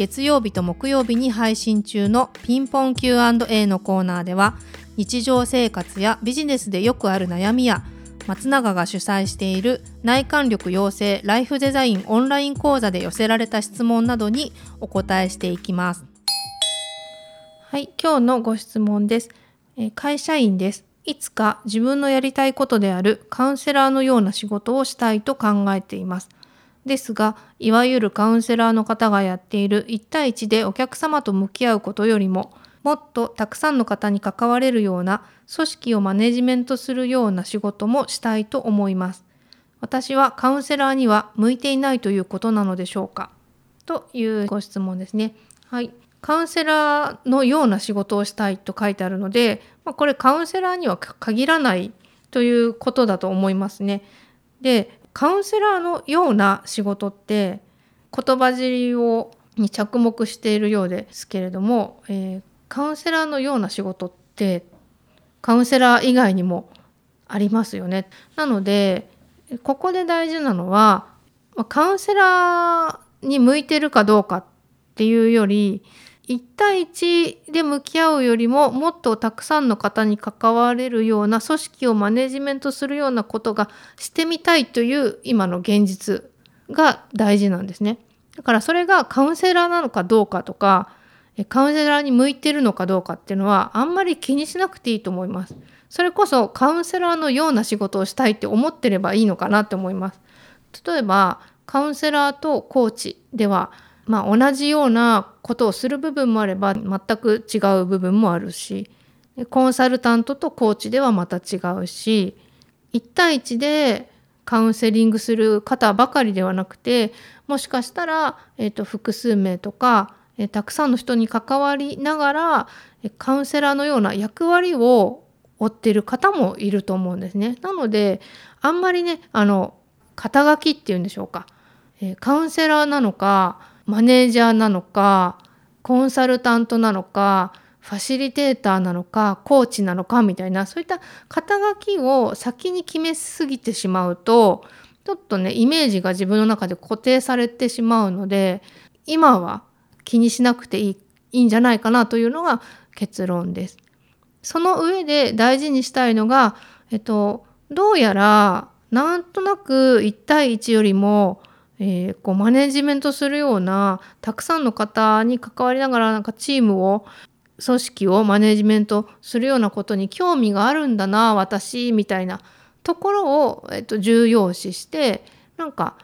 月曜日と木曜日に配信中のピンポン Q&A のコーナーでは日常生活やビジネスでよくある悩みや松永が主催している内観力養成ライフデザインオンライン講座で寄せられた質問などにお答えしていきます。はい、今日のご質問です。え会社員です。いつか自分のやりたいことであるカウンセラーのような仕事をしたいと考えています。ですが、いわゆるカウンセラーの方がやっている1対1でお客様と向き合うことよりも、もっとたくさんの方に関われるような組織をマネジメントするような仕事もしたいと思います。私はカウンセラーには向いていないということなのでしょうか？というご質問ですね。はい。カウンセラーのような仕事をしたいと書いてあるので、まあ、これカウンセラーには限らないということだと思いますね。で、カウンセラーのような仕事って言葉尻をに着目しているようですけれども、えー、カウンセラーのような仕事ってカウンセラー以外にもありますよね。なのでここで大事なのはカウンセラーに向いてるかどうかっていうより1対1で向き合うよりももっとたくさんの方に関われるような組織をマネジメントするようなことがしてみたいという今の現実が大事なんですね。だからそれがカウンセラーなのかどうかとかカウンセラーに向いてるのかどうかっていうのはあんまり気にしなくていいと思います。それこそカウンセラーのような仕事をしたいって思ってればいいのかなって思います。例えばカウンセラーとコーチではまあ、同じようなことをする部分もあれば全く違う部分もあるしコンサルタントとコーチではまた違うし1対1でカウンセリングする方ばかりではなくてもしかしたら、えーと、複数名とか、えー、たくさんの人に関わりながらカウンセラーのような役割を負っている方もいると思うんですね。なのであんまりねあの肩書きっていうんでしょうか、えー、カウンセラーなのかマネージャーなのかコンサルタントなのかファシリテーターなのかコーチなのかみたいなそういった肩書きを先に決めすぎてしまうとちょっとねイメージが自分の中で固定されてしまうので今は気にしなくていいいいんじゃないかなというのが結論です。その上で大事にしたいのが、えっと、どうやらなんとなく1対1よりもえー、こうマネジメントするようなたくさんの方に関わりながらなんかチームを組織をマネジメントするようなことに興味があるんだな私みたいなところを、えっと、重要視してなんか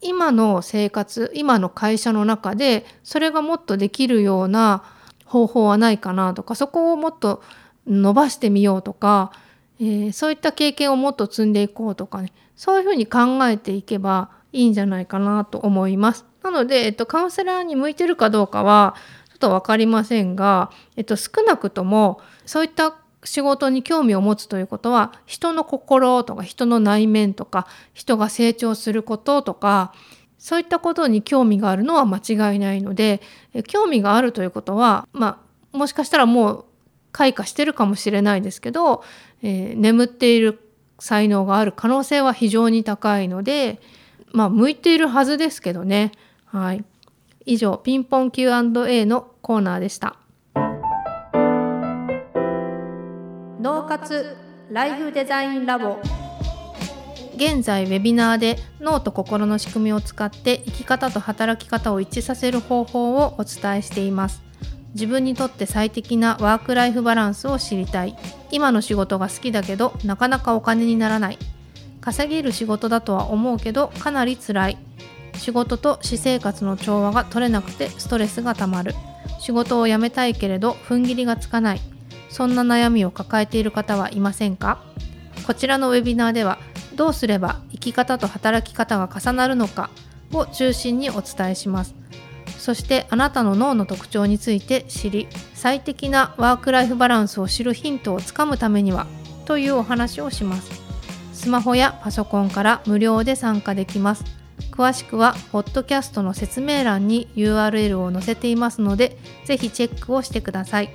今の生活今の会社の中でそれがもっとできるような方法はないかなとかそこをもっと伸ばしてみようとか、えー、そういった経験をもっと積んでいこうとかね。そういうふうに考えていけばいいんじゃないかなと思います。なので、えっと、カウンセラーに向いてるかどうかはちょっと分かりませんが、えっと、少なくともそういった仕事に興味を持つということは人の心とか人の内面とか人が成長することとかそういったことに興味があるのは間違いないので興味があるということはまあもしかしたらもう開花してるかもしれないですけど、えー、眠っている才能がある可能性は非常に高いので、まあ向いているはずですけどね。はい。以上、ピンポン Q&A のコーナーでした。脳活ライフデザインラボ現在ウェビナーで脳と心の仕組みを使って生き方と働き方を一致させる方法をお伝えしています自分にとって最適なワークライフバランスを知りたい今の仕事が好きだけどなかなかお金にならない稼げる仕事だとは思うけどかなり辛い。仕事と私生活の調和が取れなくてストレスがたまる。仕事を辞めたいけれど踏ん切りがつかない。そんな悩みを抱えている方はいませんか？こちらのウェビナーではどうすれば生き方と働き方が重なるのか？を中心にお伝えします。そしてあなたの脳の特徴について知り最適なワークライフバランスを知るヒントをつかむためにはというお話をします。スマホやパソコンから無料で参加できます。詳しくはポッドキャストの説明欄に URL を載せていますのでぜひチェックをしてください。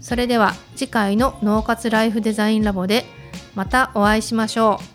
それでは次回の脳活ライフデザインラボでまたお会いしましょう。